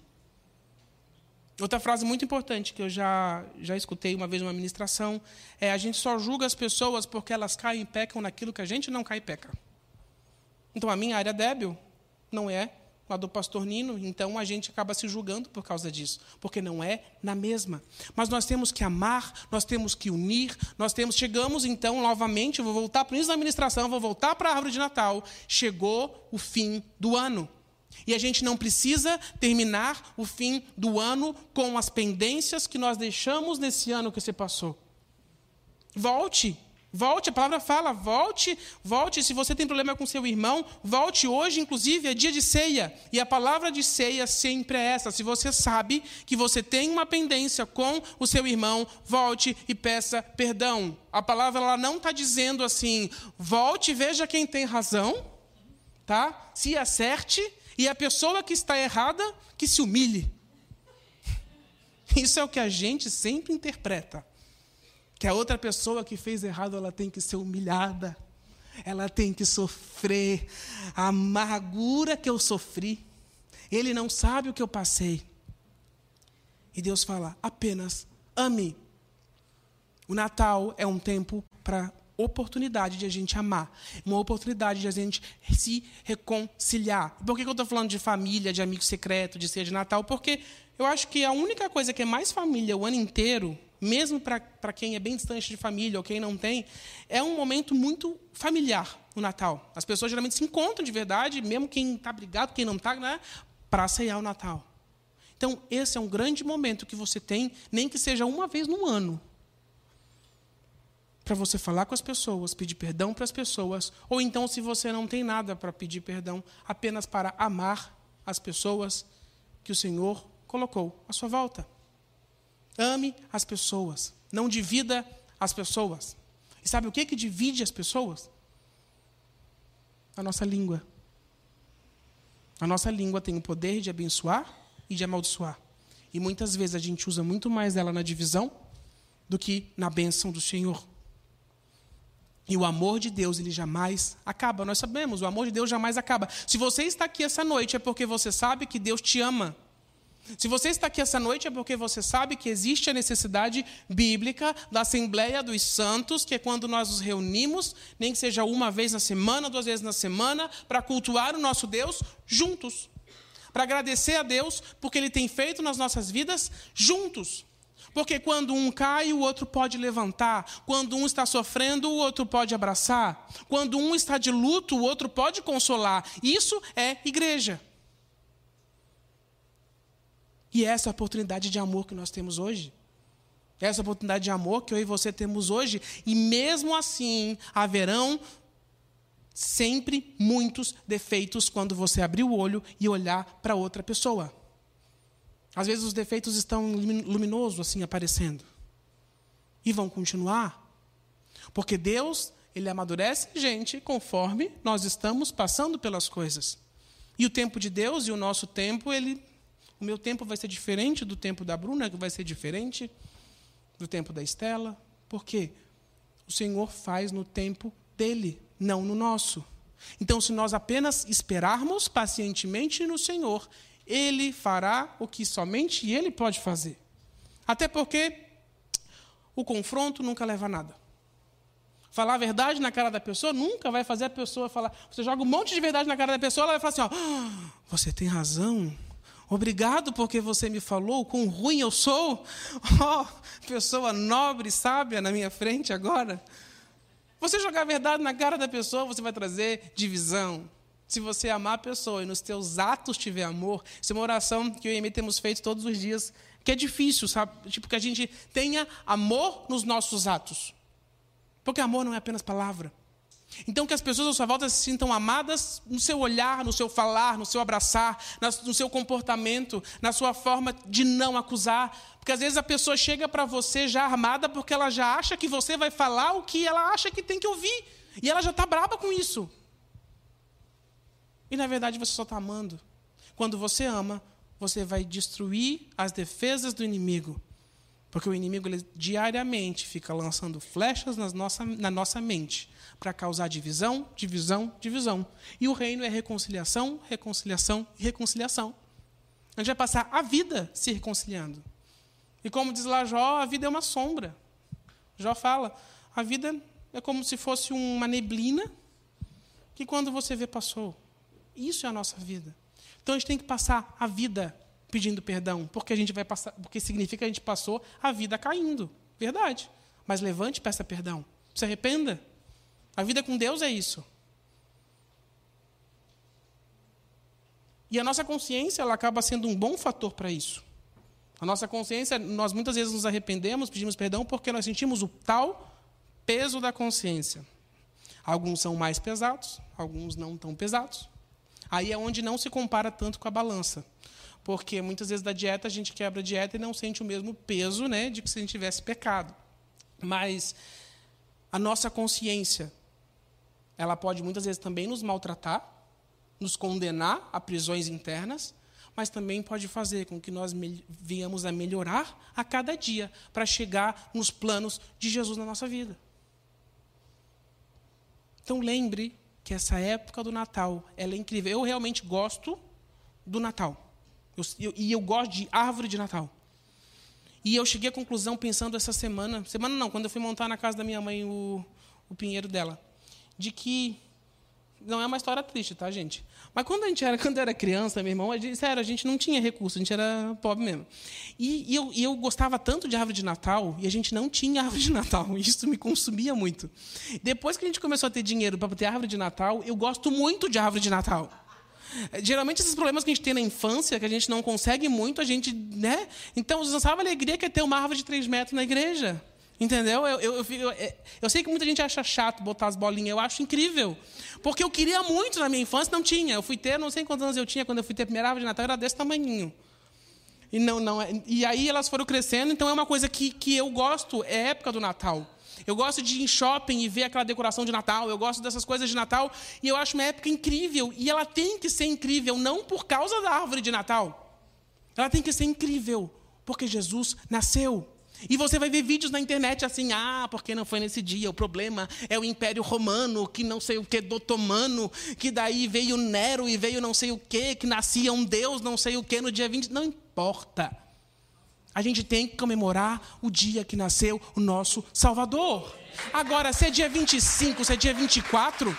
Outra frase muito importante que eu já, já escutei uma vez numa ministração é: a gente só julga as pessoas porque elas caem e pecam naquilo que a gente não cai e peca. Então a minha área débil não é a do pastor Nino, então a gente acaba se julgando por causa disso, porque não é na mesma. Mas nós temos que amar, nós temos que unir, nós temos. Chegamos então novamente, vou voltar para o início da administração, vou voltar para a árvore de Natal. Chegou o fim do ano. E a gente não precisa terminar o fim do ano com as pendências que nós deixamos nesse ano que se passou. Volte Volte, a palavra fala, volte, volte. Se você tem problema com seu irmão, volte hoje, inclusive, é dia de ceia. E a palavra de ceia sempre é essa. Se você sabe que você tem uma pendência com o seu irmão, volte e peça perdão. A palavra ela não está dizendo assim, volte e veja quem tem razão, tá? Se acerte e a pessoa que está errada que se humilhe. [LAUGHS] Isso é o que a gente sempre interpreta que a outra pessoa que fez errado ela tem que ser humilhada, ela tem que sofrer a amargura que eu sofri. Ele não sabe o que eu passei. E Deus fala: apenas ame. O Natal é um tempo para oportunidade de a gente amar, uma oportunidade de a gente se reconciliar. Por que eu estou falando de família, de amigo secreto, de ser de Natal? Porque eu acho que a única coisa que é mais família o ano inteiro mesmo para quem é bem distante de família ou quem não tem, é um momento muito familiar o Natal. As pessoas geralmente se encontram de verdade, mesmo quem está brigado, quem não está, né, para ceiar o Natal. Então, esse é um grande momento que você tem, nem que seja uma vez no ano, para você falar com as pessoas, pedir perdão para as pessoas, ou então, se você não tem nada para pedir perdão, apenas para amar as pessoas que o Senhor colocou à sua volta. Ame as pessoas. Não divida as pessoas. E sabe o que, que divide as pessoas? A nossa língua. A nossa língua tem o poder de abençoar e de amaldiçoar. E muitas vezes a gente usa muito mais ela na divisão do que na bênção do Senhor. E o amor de Deus, ele jamais acaba. Nós sabemos, o amor de Deus jamais acaba. Se você está aqui essa noite, é porque você sabe que Deus te ama. Se você está aqui essa noite é porque você sabe que existe a necessidade bíblica da Assembleia dos Santos, que é quando nós nos reunimos, nem que seja uma vez na semana, duas vezes na semana, para cultuar o nosso Deus juntos. Para agradecer a Deus porque Ele tem feito nas nossas vidas juntos. Porque quando um cai, o outro pode levantar. Quando um está sofrendo, o outro pode abraçar. Quando um está de luto, o outro pode consolar. Isso é igreja. E essa é a oportunidade de amor que nós temos hoje. Essa é a oportunidade de amor que eu e você temos hoje. E mesmo assim, haverão sempre muitos defeitos quando você abrir o olho e olhar para outra pessoa. Às vezes os defeitos estão luminosos assim aparecendo. E vão continuar. Porque Deus, ele amadurece a gente conforme nós estamos passando pelas coisas. E o tempo de Deus e o nosso tempo, ele o meu tempo vai ser diferente do tempo da Bruna, que vai ser diferente do tempo da Estela. Por quê? O Senhor faz no tempo dele, não no nosso. Então, se nós apenas esperarmos pacientemente no Senhor, Ele fará o que somente Ele pode fazer. Até porque o confronto nunca leva a nada. Falar a verdade na cara da pessoa nunca vai fazer a pessoa falar. Você joga um monte de verdade na cara da pessoa, ela vai falar assim: ó, ah, você tem razão. Obrigado porque você me falou quão ruim eu sou. [LAUGHS] Oh, pessoa nobre sábia na minha frente agora. Você jogar a verdade na cara da pessoa, você vai trazer divisão. Se você amar a pessoa e nos teus atos tiver amor, isso é uma oração que eu e a temos feito todos os dias, que é difícil, sabe? Tipo, que a gente tenha amor nos nossos atos. Porque amor não é apenas palavra. Então, que as pessoas à sua volta se sintam amadas no seu olhar, no seu falar, no seu abraçar, no seu comportamento, na sua forma de não acusar. Porque às vezes a pessoa chega para você já armada porque ela já acha que você vai falar o que ela acha que tem que ouvir. E ela já está braba com isso. E na verdade você só está amando. Quando você ama, você vai destruir as defesas do inimigo. Porque o inimigo ele, diariamente fica lançando flechas nas nossa, na nossa mente para causar divisão, divisão, divisão. E o reino é reconciliação, reconciliação e reconciliação. A gente vai passar a vida se reconciliando. E como diz lá Jó, a vida é uma sombra. Jó fala, a vida é como se fosse uma neblina que quando você vê passou. Isso é a nossa vida. Então a gente tem que passar a vida pedindo perdão, porque a gente vai passar, porque significa que a gente passou a vida caindo. Verdade. Mas levante e peça perdão. Se arrependa. A vida com Deus é isso. E a nossa consciência ela acaba sendo um bom fator para isso. A nossa consciência, nós muitas vezes nos arrependemos, pedimos perdão porque nós sentimos o tal peso da consciência. Alguns são mais pesados, alguns não tão pesados. Aí é onde não se compara tanto com a balança. Porque muitas vezes da dieta a gente quebra a dieta e não sente o mesmo peso né, de que se a gente tivesse pecado. Mas a nossa consciência, ela pode muitas vezes também nos maltratar, nos condenar a prisões internas, mas também pode fazer com que nós venhamos a melhorar a cada dia para chegar nos planos de Jesus na nossa vida. Então lembre que essa época do Natal ela é incrível. Eu realmente gosto do Natal. Eu, eu, e eu gosto de árvore de Natal. E eu cheguei à conclusão pensando essa semana, semana não, quando eu fui montar na casa da minha mãe o, o pinheiro dela, de que não é uma história triste, tá, gente? Mas quando a gente era, [LAUGHS] quando eu era criança, meu irmão, a gente, sério, a gente não tinha recurso, a gente era pobre mesmo. E, e, eu, e eu gostava tanto de árvore de Natal, e a gente não tinha [LAUGHS] árvore de Natal. Isso me consumia muito. Depois que a gente começou a ter dinheiro para ter árvore de Natal, eu gosto muito de árvore de Natal. Geralmente esses problemas que a gente tem na infância, que a gente não consegue muito, a gente, né? Então, você não sabe a alegria que é ter uma árvore de três metros na igreja. Entendeu? Eu, eu, eu, eu, sei que muita gente acha chato botar as bolinhas, eu acho incrível. Porque eu queria muito na minha infância, não tinha. Eu fui ter, não sei quantos anos eu tinha, quando eu fui ter a primeira árvore de Natal, era desse tamanhinho. E, não, não, é, e aí elas foram crescendo, então é uma coisa que, que eu gosto, é época do Natal. Eu gosto de ir em shopping e ver aquela decoração de Natal, eu gosto dessas coisas de Natal, e eu acho uma época incrível. E ela tem que ser incrível, não por causa da árvore de Natal. Ela tem que ser incrível, porque Jesus nasceu. E você vai ver vídeos na internet assim, ah, porque não foi nesse dia? O problema é o Império Romano, que não sei o que do otomano, que daí veio Nero e veio não sei o que, que nascia um Deus não sei o que no dia 20. Não importa. A gente tem que comemorar o dia que nasceu o nosso Salvador. Agora, se é dia 25, se é dia 24,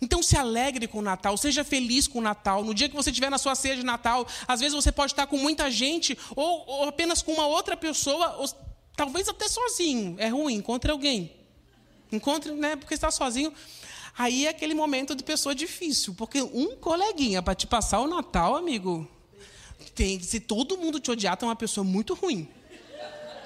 Então se alegre com o Natal, seja feliz com o Natal. No dia que você estiver na sua ceia de Natal, às vezes você pode estar com muita gente, ou, ou apenas com uma outra pessoa, ou talvez até sozinho. É ruim, encontre alguém. Encontre, né? Porque está sozinho. Aí é aquele momento de pessoa difícil, porque um coleguinha para te passar o Natal, amigo, tem, se todo mundo te odiar, tem uma pessoa muito ruim.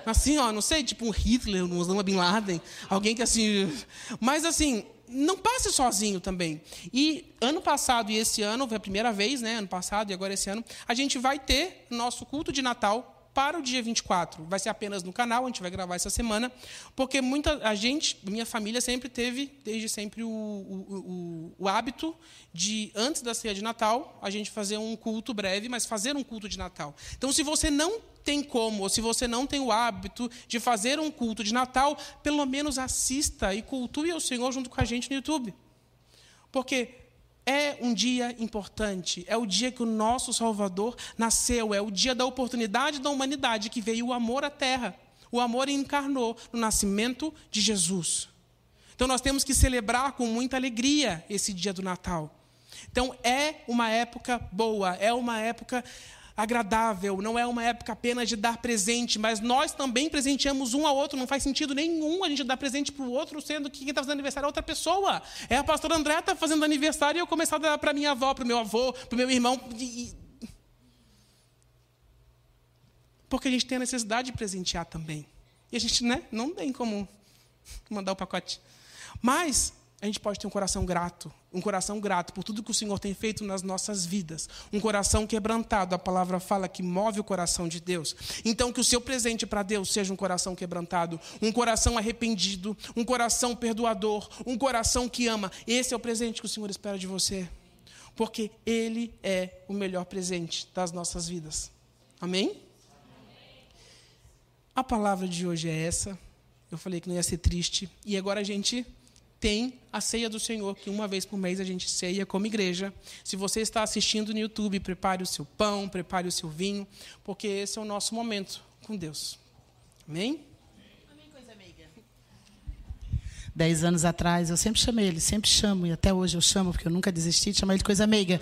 Assim, ó, não sei, tipo um Hitler, um Osama Bin Laden, alguém que assim. Mas assim, não passe sozinho também. E ano passado e esse ano, foi a primeira vez, né? Ano passado e agora esse ano, a gente vai ter nosso culto de Natal para o dia 24. Vai ser apenas no canal, a gente vai gravar essa semana, porque muita a gente, minha família sempre teve, desde sempre, o, o, o, o hábito de, antes da ceia de Natal, a gente fazer um culto breve, mas fazer um culto de Natal. Então, se você não tem como, ou se você não tem o hábito de fazer um culto de Natal, pelo menos assista e cultue o Senhor junto com a gente no YouTube. Porque é um dia importante, é o dia que o nosso Salvador nasceu, é o dia da oportunidade da humanidade que veio o amor à terra. O amor encarnou no nascimento de Jesus. Então nós temos que celebrar com muita alegria esse dia do Natal. Então é uma época boa, é uma época agradável, não é uma época apenas de dar presente, mas nós também presenteamos um ao outro. Não faz sentido nenhum a gente dar presente para o outro, sendo que quem está fazendo aniversário é outra pessoa. É a pastora André está fazendo aniversário e eu começar a dar para minha avó, para o meu avô, para o meu irmão. E... Porque a gente tem a necessidade de presentear também. E a gente né, não tem como mandar o pacote. Mas a gente pode ter um coração grato, um coração grato por tudo que o Senhor tem feito nas nossas vidas, um coração quebrantado. A palavra fala que move o coração de Deus. Então, que o seu presente para Deus seja um coração quebrantado, um coração arrependido, um coração perdoador, um coração que ama. Esse é o presente que o Senhor espera de você, porque Ele é o melhor presente das nossas vidas. Amém? A palavra de hoje é essa. Eu falei que não ia ser triste. E agora a gente tem a ceia do Senhor, que uma vez por mês a gente ceia como igreja. Se você está assistindo no YouTube, prepare o seu pão, prepare o seu vinho, porque esse é o nosso momento com Deus. Amém? Amém, coisa amiga. Dez anos atrás, eu sempre chamei ele, sempre chamo, e até hoje eu chamo, porque eu nunca desisti de chamar ele de coisa amiga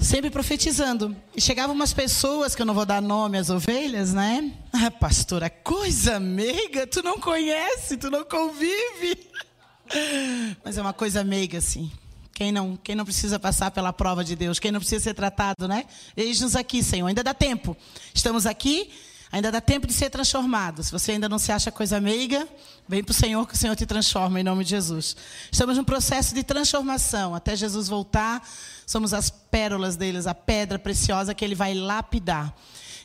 sempre profetizando. E chegavam umas pessoas, que eu não vou dar nome às ovelhas, né? Ah, pastora, coisa meiga, tu não conhece, tu não convive. Mas é uma coisa meiga, assim. Quem não, quem não precisa passar pela prova de Deus, quem não precisa ser tratado, né? Eis-nos aqui, Senhor. Ainda dá tempo. Estamos aqui Ainda dá tempo de ser transformado. Se você ainda não se acha coisa meiga, vem para o Senhor que o Senhor te transforma em nome de Jesus. Estamos num processo de transformação. Até Jesus voltar, somos as pérolas deles, a pedra preciosa que ele vai lapidar.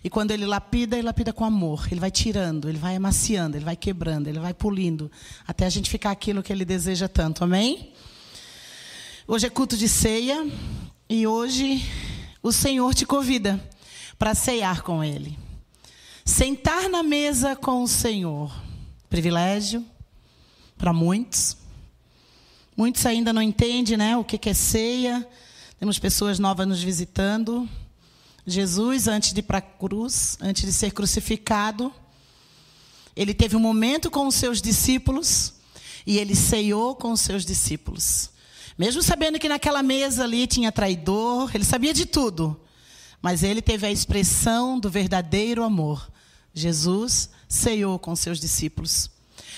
E quando ele lapida, ele lapida com amor. Ele vai tirando, ele vai amaciando, ele vai quebrando, ele vai polindo, até a gente ficar aquilo que ele deseja tanto. Amém? Hoje é culto de ceia e hoje o Senhor te convida para ceiar com ele. Sentar na mesa com o Senhor. Privilégio para muitos. Muitos ainda não entendem né, o que é ceia. Temos pessoas novas nos visitando. Jesus, antes de ir para a cruz, antes de ser crucificado, ele teve um momento com os seus discípulos e ele ceiou com os seus discípulos. Mesmo sabendo que naquela mesa ali tinha traidor, ele sabia de tudo. Mas ele teve a expressão do verdadeiro amor. Jesus ceiou com seus discípulos.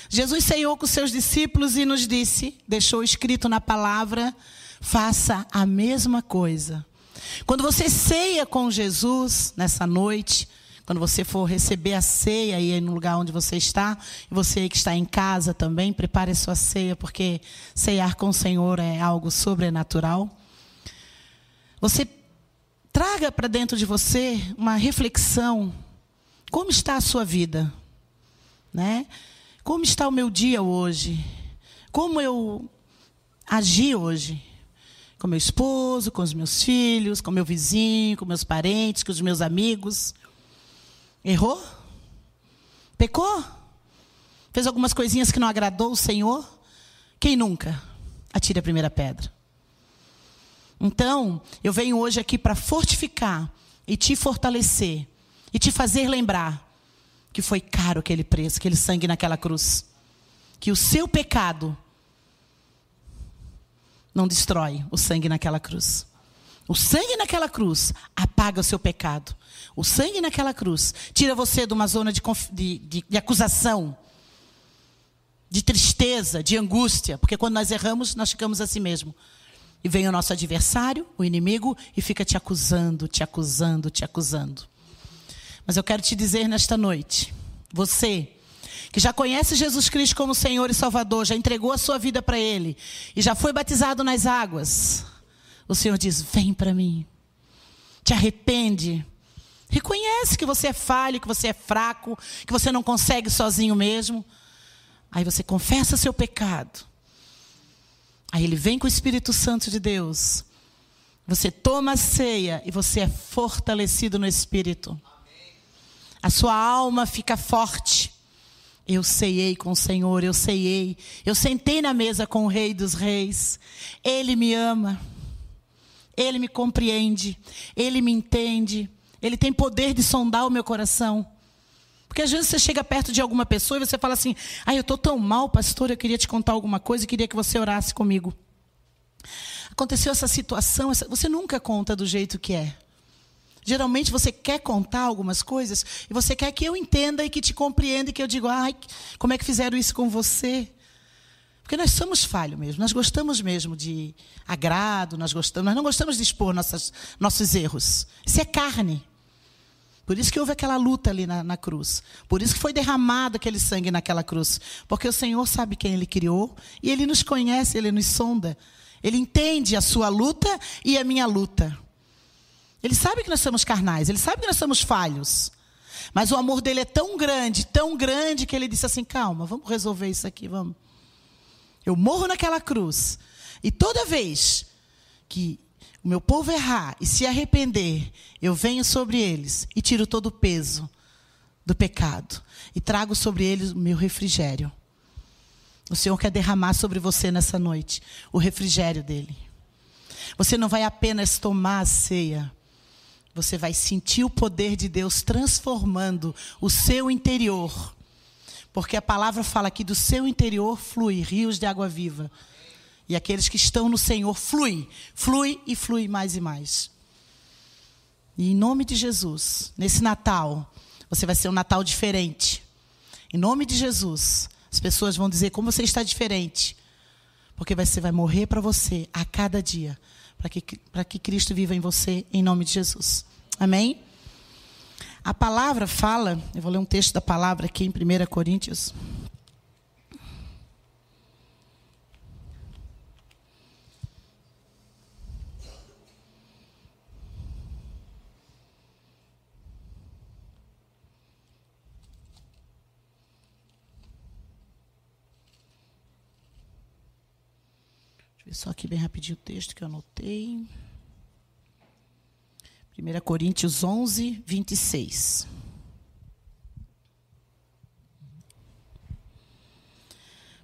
Jesus ceiou com seus discípulos e nos disse, deixou escrito na palavra, faça a mesma coisa. Quando você ceia com Jesus nessa noite, quando você for receber a ceia aí no lugar onde você está, e você que está em casa também, prepare a sua ceia, porque ceiar com o Senhor é algo sobrenatural. Você traga para dentro de você uma reflexão como está a sua vida? Né? Como está o meu dia hoje? Como eu agi hoje? Com meu esposo, com os meus filhos, com meu vizinho, com meus parentes, com os meus amigos. Errou? Pecou? Fez algumas coisinhas que não agradou o Senhor? Quem nunca? Atire a primeira pedra. Então, eu venho hoje aqui para fortificar e te fortalecer e te fazer lembrar que foi caro aquele preço, aquele sangue naquela cruz. Que o seu pecado não destrói o sangue naquela cruz. O sangue naquela cruz apaga o seu pecado. O sangue naquela cruz tira você de uma zona de, de, de, de acusação, de tristeza, de angústia. Porque quando nós erramos, nós ficamos assim mesmo. E vem o nosso adversário, o inimigo, e fica te acusando, te acusando, te acusando. Mas eu quero te dizer nesta noite, você que já conhece Jesus Cristo como Senhor e Salvador, já entregou a sua vida para Ele e já foi batizado nas águas, o Senhor diz: Vem para mim, te arrepende, reconhece que você é falho, que você é fraco, que você não consegue sozinho mesmo. Aí você confessa seu pecado. Aí ele vem com o Espírito Santo de Deus. Você toma a ceia e você é fortalecido no Espírito a sua alma fica forte. Eu ceiei com o Senhor, eu ceiei. Eu sentei na mesa com o Rei dos Reis. Ele me ama. Ele me compreende. Ele me entende. Ele tem poder de sondar o meu coração. Porque às vezes você chega perto de alguma pessoa e você fala assim: Ah, eu estou tão mal, pastor, eu queria te contar alguma coisa e queria que você orasse comigo. Aconteceu essa situação, você nunca conta do jeito que é. Geralmente você quer contar algumas coisas e você quer que eu entenda e que te compreenda e que eu diga, ai, como é que fizeram isso com você? Porque nós somos falhos mesmo, nós gostamos mesmo de agrado, nós gostamos, nós não gostamos de expor nossas, nossos erros. Isso é carne. Por isso que houve aquela luta ali na, na, cruz. Por isso que foi derramado aquele sangue naquela cruz. Porque o Senhor sabe quem Ele criou e Ele nos conhece, Ele nos sonda. Ele entende a sua luta e a minha luta. Ele sabe que nós somos carnais, ele sabe que nós somos falhos. Mas o amor dele é tão grande, tão grande, que ele disse assim: calma, vamos resolver isso aqui, vamos. Eu morro naquela cruz. E toda vez que o meu povo errar e se arrepender, eu venho sobre eles e tiro todo o peso do pecado e trago sobre eles o meu refrigério. O Senhor quer derramar sobre você nessa noite o refrigério dele. Você não vai apenas tomar a ceia, você vai sentir o poder de Deus transformando o seu interior. Porque a palavra fala que do seu interior flui rios de água viva. E aqueles que estão no Senhor flui, flui e flui mais e mais. E em nome de Jesus, nesse Natal, você vai ser um Natal diferente. Em nome de Jesus, as pessoas vão dizer como você está diferente. Porque você vai morrer para você a cada dia. Para que, que Cristo viva em você, em nome de Jesus. Amém? A palavra fala, eu vou ler um texto da palavra aqui em 1 Coríntios. Ver só aqui bem rapidinho o texto que eu anotei. 1 Coríntios 11, 26.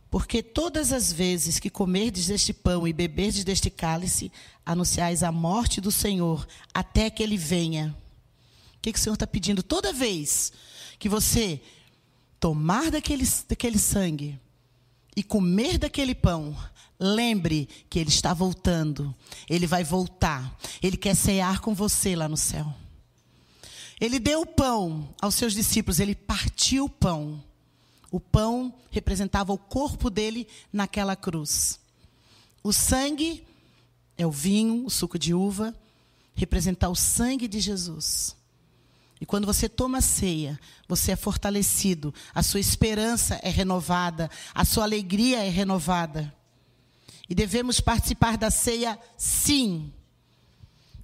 Porque todas as vezes que comerdes deste pão e beberdes deste cálice, anunciais a morte do Senhor até que ele venha. O que, que o Senhor está pedindo? Toda vez que você tomar daquele, daquele sangue e comer daquele pão, Lembre que Ele está voltando. Ele vai voltar. Ele quer cear com você lá no céu. Ele deu o pão aos seus discípulos. Ele partiu o pão. O pão representava o corpo dele naquela cruz. O sangue é o vinho, o suco de uva, representar o sangue de Jesus. E quando você toma ceia, você é fortalecido, a sua esperança é renovada, a sua alegria é renovada. E devemos participar da ceia, sim.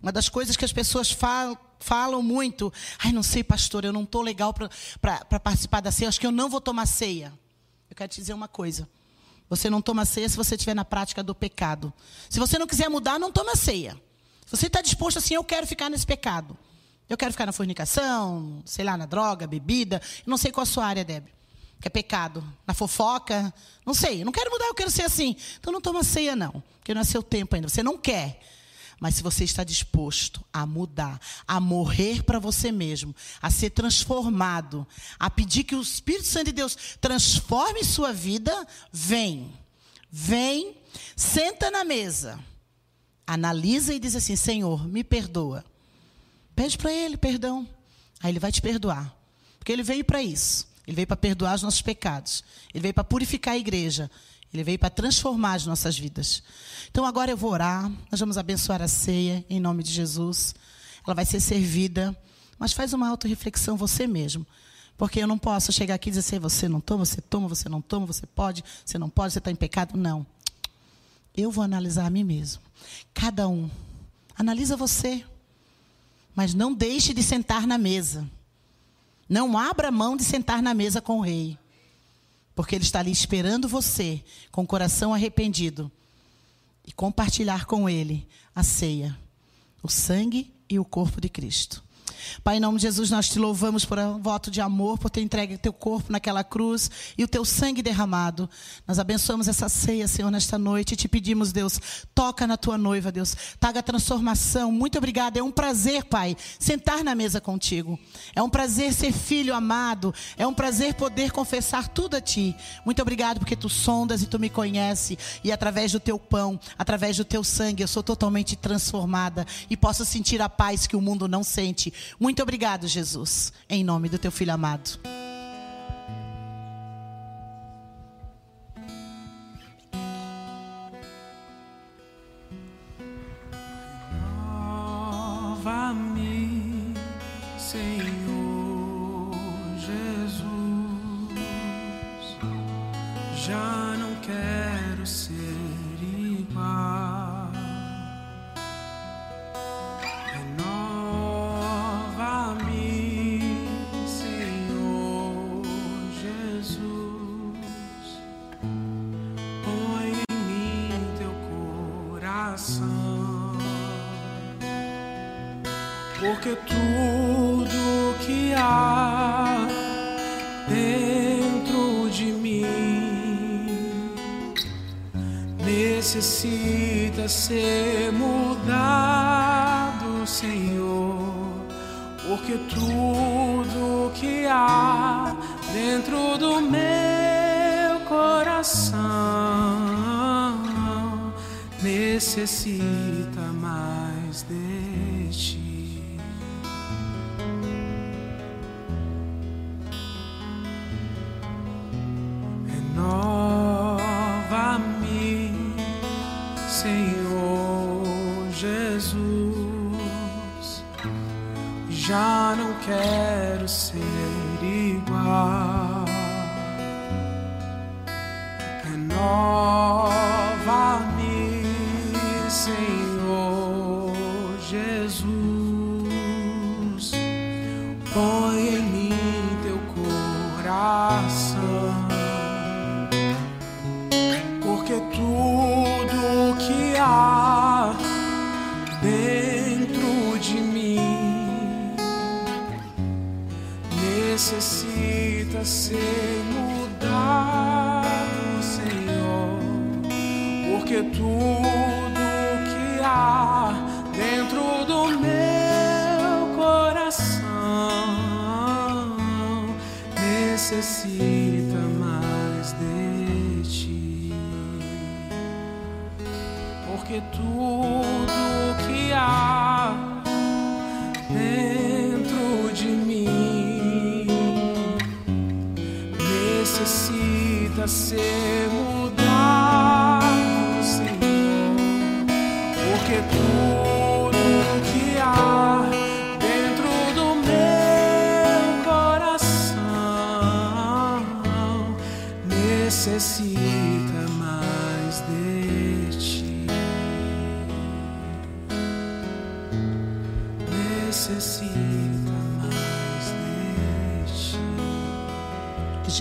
Uma das coisas que as pessoas falam, falam muito, ai, não sei, pastor, eu não estou legal para participar da ceia, acho que eu não vou tomar ceia. Eu quero te dizer uma coisa. Você não toma ceia se você estiver na prática do pecado. Se você não quiser mudar, não toma ceia. Se você está disposto assim, eu quero ficar nesse pecado. Eu quero ficar na fornicação, sei lá, na droga, bebida. Não sei qual a sua área, Débora que é pecado, na fofoca, não sei, eu não quero mudar, eu quero ser assim. Então não toma ceia não, porque não é seu tempo ainda, você não quer. Mas se você está disposto a mudar, a morrer para você mesmo, a ser transformado, a pedir que o Espírito Santo de Deus transforme sua vida, vem. Vem, senta na mesa, analisa e diz assim: Senhor, me perdoa. Pede para Ele perdão. Aí Ele vai te perdoar. Porque Ele veio para isso. Ele veio para perdoar os nossos pecados. Ele veio para purificar a igreja. Ele veio para transformar as nossas vidas. Então agora eu vou orar. Nós vamos abençoar a ceia em nome de Jesus. Ela vai ser servida. Mas faz uma auto-reflexão você mesmo. Porque eu não posso chegar aqui e dizer assim, você não toma, você toma, você não toma, você pode, você não pode, você está em pecado. Não. Eu vou analisar a mim mesmo. Cada um. Analisa você. Mas não deixe de sentar na mesa. Não abra mão de sentar na mesa com o rei. Porque ele está ali esperando você, com o coração arrependido, e compartilhar com ele a ceia, o sangue e o corpo de Cristo. Pai, em nome de Jesus, nós te louvamos por um voto de amor, por ter entregue teu corpo naquela cruz e o teu sangue derramado. Nós abençoamos essa ceia, Senhor, nesta noite e te pedimos, Deus, toca na tua noiva, Deus. Traga transformação. Muito obrigada. É um prazer, Pai, sentar na mesa contigo. É um prazer ser filho amado. É um prazer poder confessar tudo a ti. Muito obrigado porque tu sondas e tu me conhece e através do teu pão, através do teu sangue, eu sou totalmente transformada e posso sentir a paz que o mundo não sente. Muito obrigado, Jesus, em nome do teu filho amado. Nova-me, Senhor Jesus. Já não quero porque tudo que há dentro de mim necessita ser mudado, Senhor, porque tudo que há dentro do meu coração necessita mais de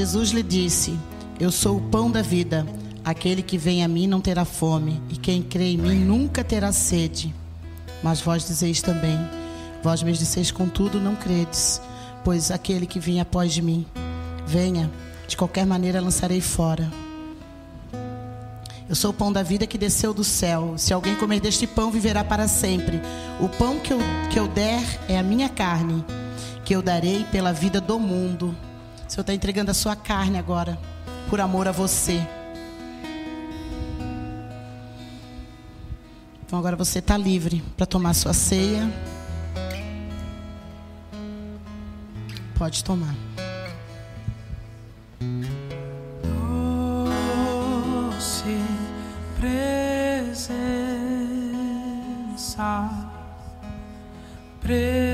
Jesus lhe disse: Eu sou o pão da vida. Aquele que vem a mim não terá fome, e quem crê em mim nunca terá sede. Mas vós dizeis também: Vós me disseis, contudo, não credes, pois aquele que vinha após de mim, venha, de qualquer maneira lançarei fora. Eu sou o pão da vida que desceu do céu. Se alguém comer deste pão, viverá para sempre. O pão que eu, que eu der é a minha carne, que eu darei pela vida do mundo. O Senhor está entregando a sua carne agora, por amor a você. Então agora você está livre para tomar sua ceia. Pode tomar. doce presença, presença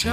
Te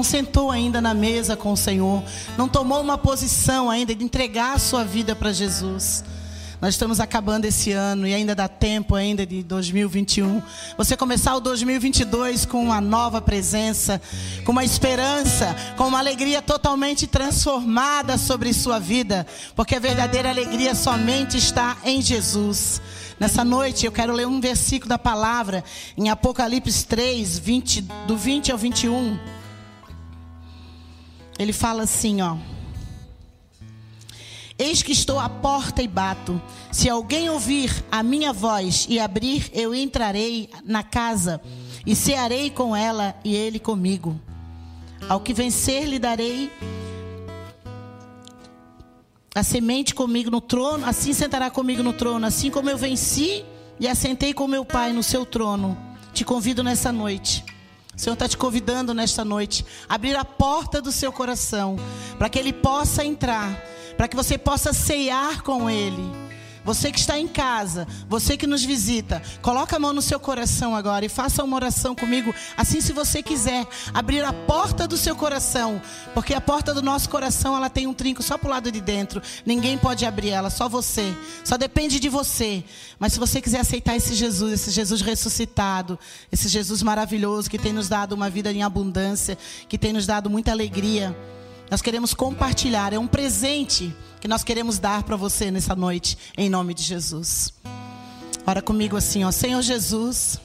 não sentou ainda na mesa com o Senhor, não tomou uma posição ainda de entregar a sua vida para Jesus. Nós estamos acabando esse ano e ainda dá tempo ainda de 2021. Você começar o 2022 com uma nova presença, com uma esperança, com uma alegria totalmente transformada sobre sua vida, porque a verdadeira alegria somente está em Jesus. Nessa noite eu quero ler um versículo da palavra em Apocalipse 3, 20, do 20 ao 21. Ele fala assim, ó. Eis que estou à porta e bato. Se alguém ouvir a minha voz e abrir, eu entrarei na casa e cearei com ela e ele comigo. Ao que vencer, lhe darei a semente comigo no trono, assim sentará comigo no trono, assim como eu venci e assentei com meu Pai no seu trono. Te convido nessa noite. O Senhor está te convidando nesta noite a abrir a porta do seu coração para que Ele possa entrar, para que você possa ceiar com Ele. Você que está em casa, você que nos visita, coloca a mão no seu coração agora e faça uma oração comigo, assim se você quiser abrir a porta do seu coração, porque a porta do nosso coração ela tem um trinco só para o lado de dentro. Ninguém pode abrir ela, só você. Só depende de você. Mas se você quiser aceitar esse Jesus, esse Jesus ressuscitado, esse Jesus maravilhoso que tem nos dado uma vida em abundância, que tem nos dado muita alegria, nós queremos compartilhar, é um presente que nós queremos dar para você nessa noite, em nome de Jesus. Ora comigo assim, ó, Senhor Jesus,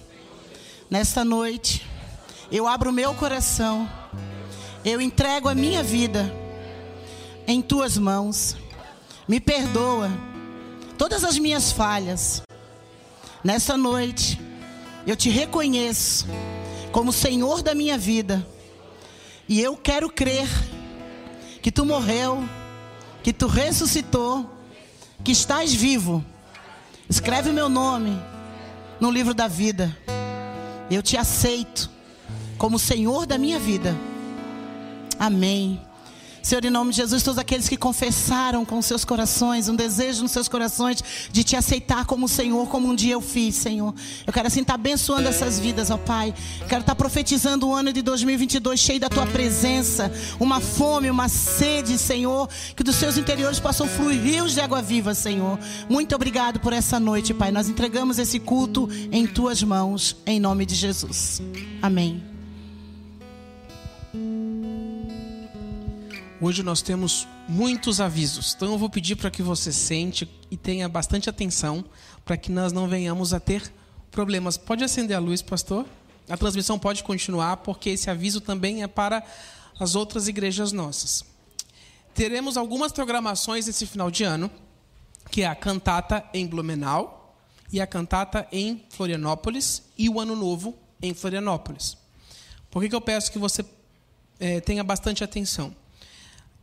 nesta noite, eu abro o meu coração, eu entrego a minha vida em tuas mãos, me perdoa todas as minhas falhas. Nessa noite, eu te reconheço como Senhor da minha vida, e eu quero crer que tu morreu, que tu ressuscitou, que estás vivo. Escreve o meu nome no livro da vida. Eu te aceito como Senhor da minha vida. Amém. Senhor, em nome de Jesus, todos aqueles que confessaram com seus corações, um desejo nos seus corações de te aceitar como Senhor, como um dia eu fiz, Senhor. Eu quero assim estar abençoando essas vidas, ó Pai. Quero estar profetizando o ano de 2022 cheio da tua presença, uma fome, uma sede, Senhor, que dos seus interiores possam fluir rios de água viva, Senhor. Muito obrigado por essa noite, Pai. Nós entregamos esse culto em tuas mãos, em nome de Jesus. Amém. Hoje nós temos muitos avisos, então eu vou pedir para que você sente e tenha bastante atenção para que nós não venhamos a ter problemas. Pode acender a luz, pastor? A transmissão pode continuar, porque esse aviso também é para as outras igrejas nossas. Teremos algumas programações esse final de ano, que é a cantata em Blumenau e a cantata em Florianópolis e o Ano Novo em Florianópolis. Por que, que eu peço que você eh, tenha bastante atenção?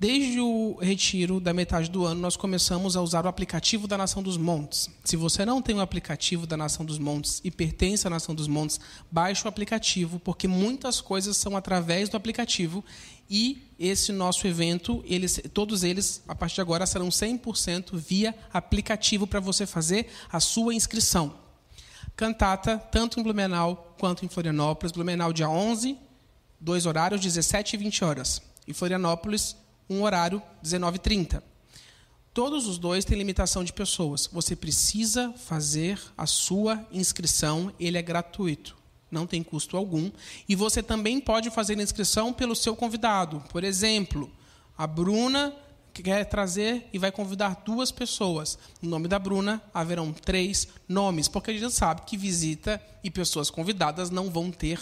Desde o retiro da metade do ano, nós começamos a usar o aplicativo da Nação dos Montes. Se você não tem o aplicativo da Nação dos Montes e pertence à Nação dos Montes, baixe o aplicativo, porque muitas coisas são através do aplicativo e esse nosso evento, eles, todos eles, a partir de agora, serão 100% via aplicativo para você fazer a sua inscrição. Cantata, tanto em Blumenau quanto em Florianópolis. Blumenau, dia 11, dois horários, 17 e 20 horas. E Florianópolis, um horário 19h30. Todos os dois têm limitação de pessoas. Você precisa fazer a sua inscrição, ele é gratuito, não tem custo algum. E você também pode fazer a inscrição pelo seu convidado. Por exemplo, a Bruna quer trazer e vai convidar duas pessoas. No nome da Bruna haverão três nomes, porque a gente sabe que visita e pessoas convidadas não vão ter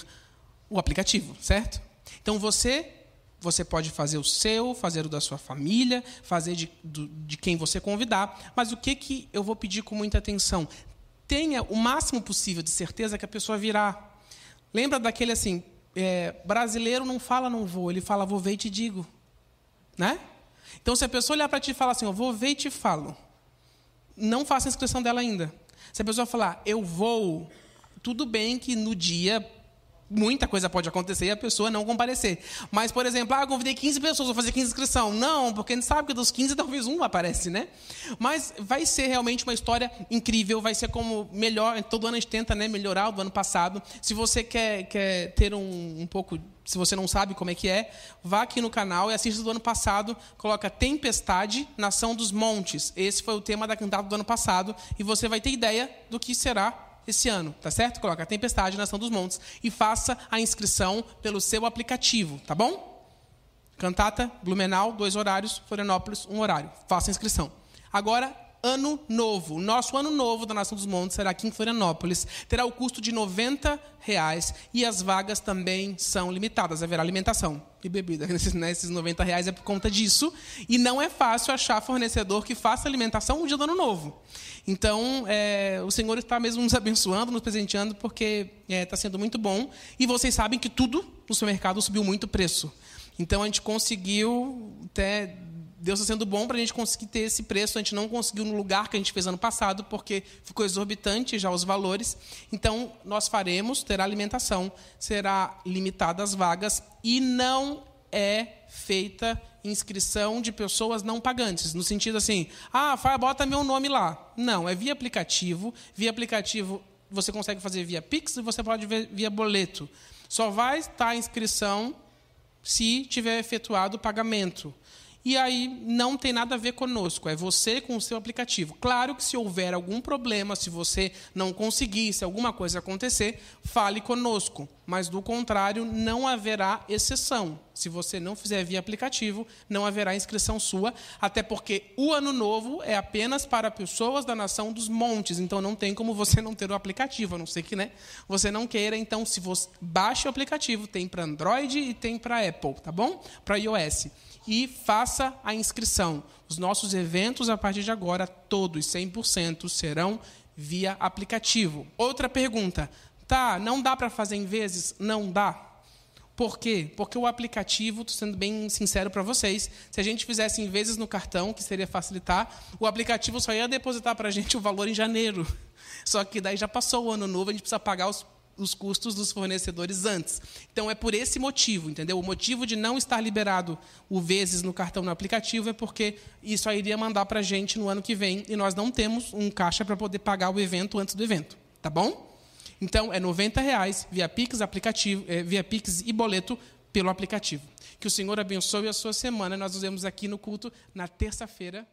o aplicativo, certo? Então você você pode fazer o seu, fazer o da sua família, fazer de, do, de quem você convidar. Mas o que, que eu vou pedir com muita atenção? Tenha o máximo possível de certeza que a pessoa virá. Lembra daquele assim, é, brasileiro não fala não vou, ele fala vou ver e te digo. Né? Então, se a pessoa olhar para ti e falar assim, eu vou ver e te falo, não faça a inscrição dela ainda. Se a pessoa falar, eu vou, tudo bem que no dia muita coisa pode acontecer e a pessoa não comparecer. Mas, por exemplo, ah, convidei 15 pessoas, vou fazer 15 inscrição. Não, porque a gente sabe que dos 15 [LAUGHS] talvez um aparece, né? Mas vai ser realmente uma história incrível, vai ser como melhor, todo ano a gente tenta né, melhorar o do ano passado. Se você quer, quer ter um, um pouco se você não sabe como é que é, vá aqui no canal e assista do ano passado, coloca Tempestade, Nação dos Montes. Esse foi o tema da cantada do ano passado e você vai ter ideia do que será esse ano, tá certo? Coloca Tempestade, Nação dos Montes e faça a inscrição pelo seu aplicativo, tá bom? Cantata, Blumenau, dois horários, Florianópolis, um horário. Faça a inscrição. Agora, ano novo. O nosso ano novo da Nação dos Montes será aqui em Florianópolis. Terá o custo de 90 reais e as vagas também são limitadas. Haverá alimentação e bebida. [LAUGHS] Esses, né, esses 90 reais é por conta disso. E não é fácil achar fornecedor que faça alimentação no dia do ano novo. Então, é, o Senhor está mesmo nos abençoando, nos presenteando, porque está é, sendo muito bom. E vocês sabem que tudo no seu mercado subiu muito preço. Então, a gente conseguiu até Deus está sendo bom para a gente conseguir ter esse preço. A gente não conseguiu no lugar que a gente fez ano passado, porque ficou exorbitante já os valores. Então, nós faremos, terá alimentação, será limitada as vagas e não é feita inscrição de pessoas não pagantes, no sentido assim, ah, bota meu nome lá. Não, é via aplicativo. Via aplicativo você consegue fazer via Pix e você pode ver via boleto. Só vai estar a inscrição se tiver efetuado o pagamento. E aí não tem nada a ver conosco, é você com o seu aplicativo. Claro que se houver algum problema, se você não conseguir, se alguma coisa acontecer, fale conosco. Mas do contrário, não haverá exceção. Se você não fizer via aplicativo, não haverá inscrição sua, até porque o ano novo é apenas para pessoas da nação dos montes, então não tem como você não ter o aplicativo, a não ser que né, você não queira. Então, se você baixe o aplicativo, tem para Android e tem para Apple, tá bom? Para iOS e faça a inscrição. Os nossos eventos, a partir de agora, todos 100% serão via aplicativo. Outra pergunta. Tá, não dá para fazer em vezes? Não dá. Por quê? Porque o aplicativo, estou sendo bem sincero para vocês, se a gente fizesse em vezes no cartão, que seria facilitar, o aplicativo só ia depositar para a gente o valor em janeiro. Só que daí já passou o ano novo, a gente precisa pagar os os custos dos fornecedores antes. Então é por esse motivo, entendeu? O motivo de não estar liberado o vezes no cartão no aplicativo é porque isso aí iria mandar para a gente no ano que vem e nós não temos um caixa para poder pagar o evento antes do evento, tá bom? Então é R$ reais via Pix, aplicativo, é, via Pix e boleto pelo aplicativo. Que o Senhor abençoe a sua semana. Nós nos vemos aqui no culto na terça-feira.